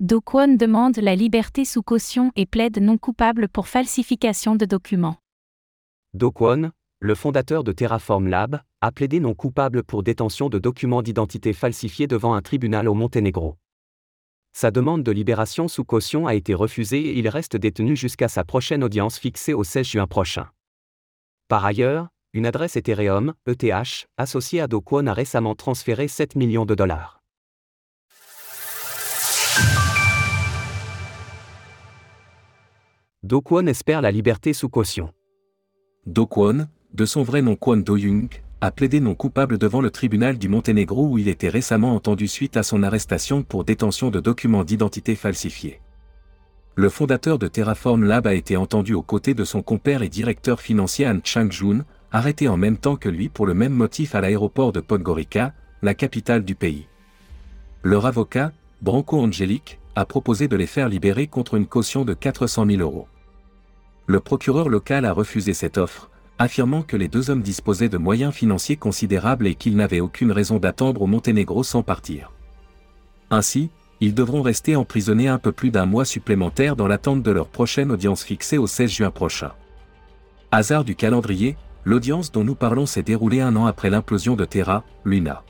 Do Kwon demande la liberté sous caution et plaide non coupable pour falsification de documents. Do Kwon, le fondateur de Terraform Lab, a plaidé non coupable pour détention de documents d'identité falsifiés devant un tribunal au Monténégro. Sa demande de libération sous caution a été refusée et il reste détenu jusqu'à sa prochaine audience fixée au 16 juin prochain. Par ailleurs, une adresse Ethereum, ETH, associée à Do Kwon a récemment transféré 7 millions de dollars. Do Kwon espère la liberté sous caution. Do Kwon, de son vrai nom Kwon Do-young, a plaidé non coupable devant le tribunal du Monténégro où il était récemment entendu suite à son arrestation pour détention de documents d'identité falsifiés. Le fondateur de Terraform Lab a été entendu aux côtés de son compère et directeur financier Han Chang-jun, arrêté en même temps que lui pour le même motif à l'aéroport de Podgorica, la capitale du pays. Leur avocat, Branco Angelique, a proposé de les faire libérer contre une caution de 400 000 euros. Le procureur local a refusé cette offre, affirmant que les deux hommes disposaient de moyens financiers considérables et qu'ils n'avaient aucune raison d'attendre au Monténégro sans partir. Ainsi, ils devront rester emprisonnés un peu plus d'un mois supplémentaire dans l'attente de leur prochaine audience fixée au 16 juin prochain. Hasard du calendrier, l'audience dont nous parlons s'est déroulée un an après l'implosion de Terra, Luna.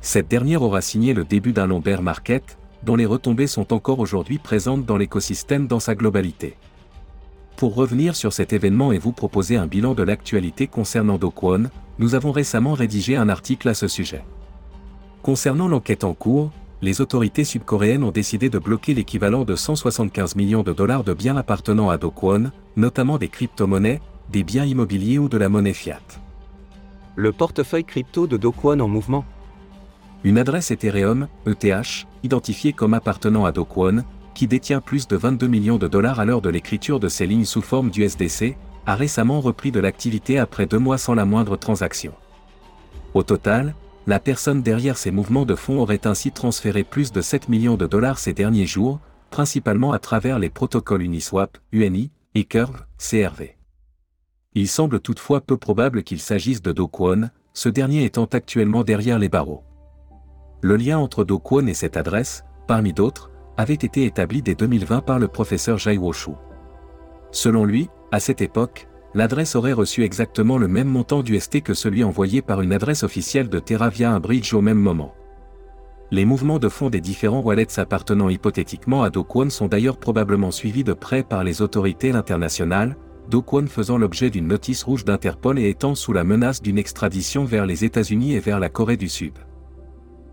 Cette dernière aura signé le début d'un long bear market, dont les retombées sont encore aujourd'hui présentes dans l'écosystème dans sa globalité. Pour revenir sur cet événement et vous proposer un bilan de l'actualité concernant Do Kwon, nous avons récemment rédigé un article à ce sujet. Concernant l'enquête en cours, les autorités sud-coréennes ont décidé de bloquer l'équivalent de 175 millions de dollars de biens appartenant à Do Kwon, notamment des crypto-monnaies, des biens immobiliers ou de la monnaie fiat. Le portefeuille crypto de Do Kwon en mouvement. Une adresse Ethereum, ETH, identifiée comme appartenant à Do Kwon, qui détient plus de 22 millions de dollars à l'heure de l'écriture de ces lignes sous forme d'USDC, a récemment repris de l'activité après deux mois sans la moindre transaction. Au total, la personne derrière ces mouvements de fonds aurait ainsi transféré plus de 7 millions de dollars ces derniers jours, principalement à travers les protocoles Uniswap, UNI, et Curve, CRV. Il semble toutefois peu probable qu'il s'agisse de Do Kwon, ce dernier étant actuellement derrière les barreaux. Le lien entre Do Kwon et cette adresse, parmi d'autres, avait été établi dès 2020 par le professeur Jai Woshu. Selon lui, à cette époque, l'adresse aurait reçu exactement le même montant d'UST que celui envoyé par une adresse officielle de Terra via un bridge au même moment. Les mouvements de fonds des différents wallets appartenant hypothétiquement à Do Kwon sont d'ailleurs probablement suivis de près par les autorités internationales, Do Kwon faisant l'objet d'une notice rouge d'Interpol et étant sous la menace d'une extradition vers les États-Unis et vers la Corée du Sud.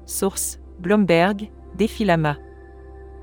Source Bloomberg, Défilama.